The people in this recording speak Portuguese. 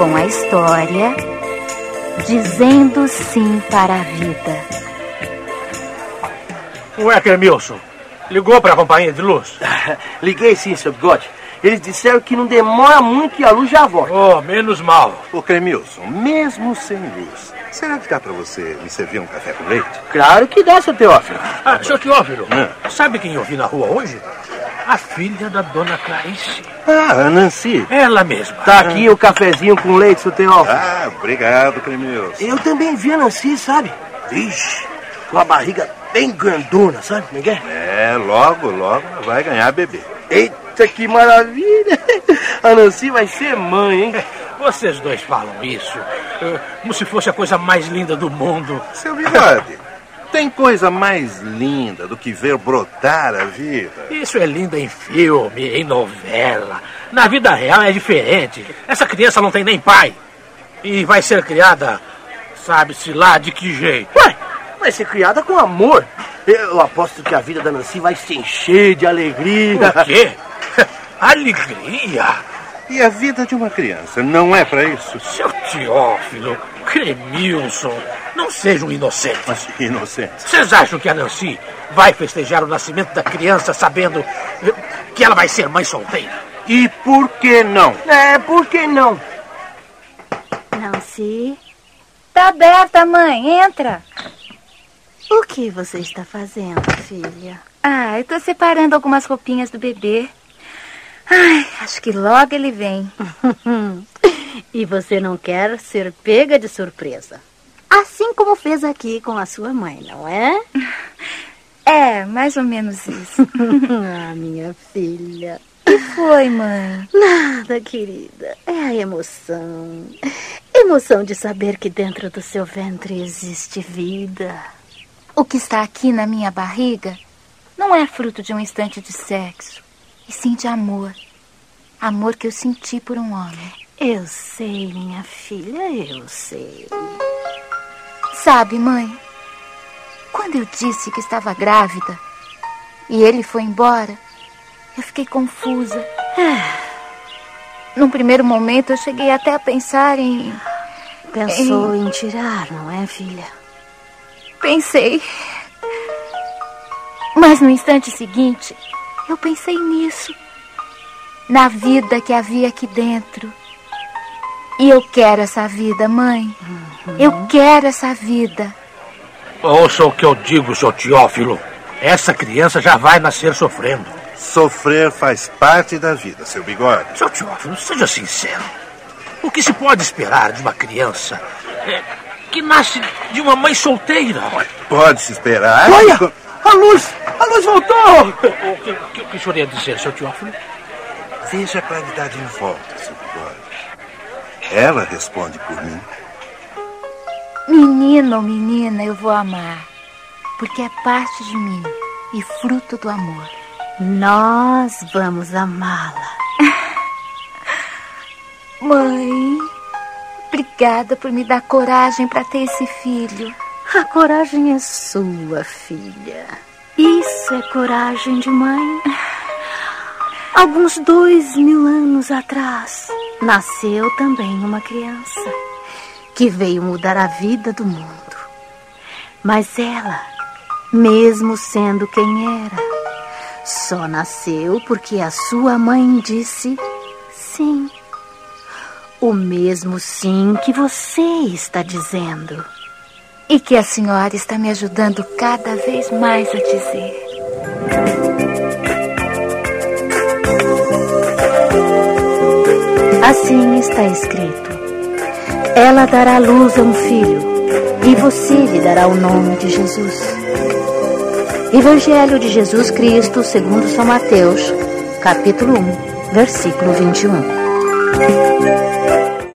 com a história Dizendo Sim para a Vida. Ué, Cremilson, ligou para a companhia de luz? Liguei sim, seu bigode. Eles disseram que não demora muito e a luz já volta. Oh, menos mal. Ô, Cremilson, mesmo sem luz, será que dá pra você me servir um café com leite? Claro que dá, seu Teófilo. Ah, seu Teófilo, Hum. sabe quem eu vi na rua hoje? A filha da dona Clarice. Ah, a Nancy. Ela mesma. Tá aqui o cafezinho com leite, seu Teófilo. Ah, obrigado, Cremilson. Eu também vi a Nancy, sabe? Vixe, com a barriga bem grandona, sabe como é é? É, logo, logo vai ganhar bebê. Eita, que maravilha! A Nancy vai ser mãe, hein? Vocês dois falam isso eh, como se fosse a coisa mais linda do mundo. Seu bigode, tem coisa mais linda do que ver brotar a vida? Isso é lindo em filme, em novela. Na vida real é diferente. Essa criança não tem nem pai. E vai ser criada, sabe-se lá de que jeito. Ué, vai ser criada com amor. Eu aposto que a vida da Nancy vai se encher de alegria. O quê? Alegria? E a vida de uma criança não é pra isso? Seu Teófilo, Cremilson, não seja um inocente. Mas que inocente. Vocês acham que a Nancy vai festejar o nascimento da criança sabendo que ela vai ser mãe solteira? E por que não? É, por que não? Nancy? Tá aberta, mãe. Entra. O que você está fazendo, filha? Ah, eu tô separando algumas roupinhas do bebê. Ai, acho que logo ele vem. E você não quer ser pega de surpresa. Assim como fez aqui com a sua mãe, não é? É, mais ou menos isso. ah, minha filha. que foi, mãe? Nada, querida. É a emoção. Emoção de saber que dentro do seu ventre existe vida. O que está aqui na minha barriga não é fruto de um instante de sexo, e sim de amor. Amor que eu senti por um homem. Eu sei, minha filha, eu sei. Sabe, mãe, quando eu disse que estava grávida e ele foi embora, eu fiquei confusa. Num primeiro momento, eu cheguei até a pensar em. Pensou em tirar, não é, filha? Pensei. Mas no instante seguinte, eu pensei nisso. Na vida que havia aqui dentro. E eu quero essa vida, mãe. Eu quero essa vida. Ouça o que eu digo, seu Teófilo. Essa criança já vai nascer sofrendo. Sofrer faz parte da vida, seu bigode. Seu Teófilo, seja sincero. O que se pode esperar de uma criança é, que nasce de uma mãe solteira? Pode-se esperar. Olha, a luz, a luz voltou! O que, o que, o que o senhor ia dizer, seu Teófilo? Veja a claridade em volta, seu bigode. Ela responde por mim. Menino ou menina, eu vou amar. Porque é parte de mim e fruto do amor. Nós vamos amá-la. Mãe, obrigada por me dar coragem para ter esse filho. A coragem é sua, filha. Isso é coragem de mãe. Alguns dois mil anos atrás, nasceu também uma criança que veio mudar a vida do mundo. Mas ela, mesmo sendo quem era, só nasceu porque a sua mãe disse sim. O mesmo sim que você está dizendo. E que a senhora está me ajudando cada vez mais a dizer. Assim está escrito: Ela dará luz a um filho, e você lhe dará o nome de Jesus. Evangelho de Jesus Cristo, segundo São Mateus, capítulo 1, versículo 21.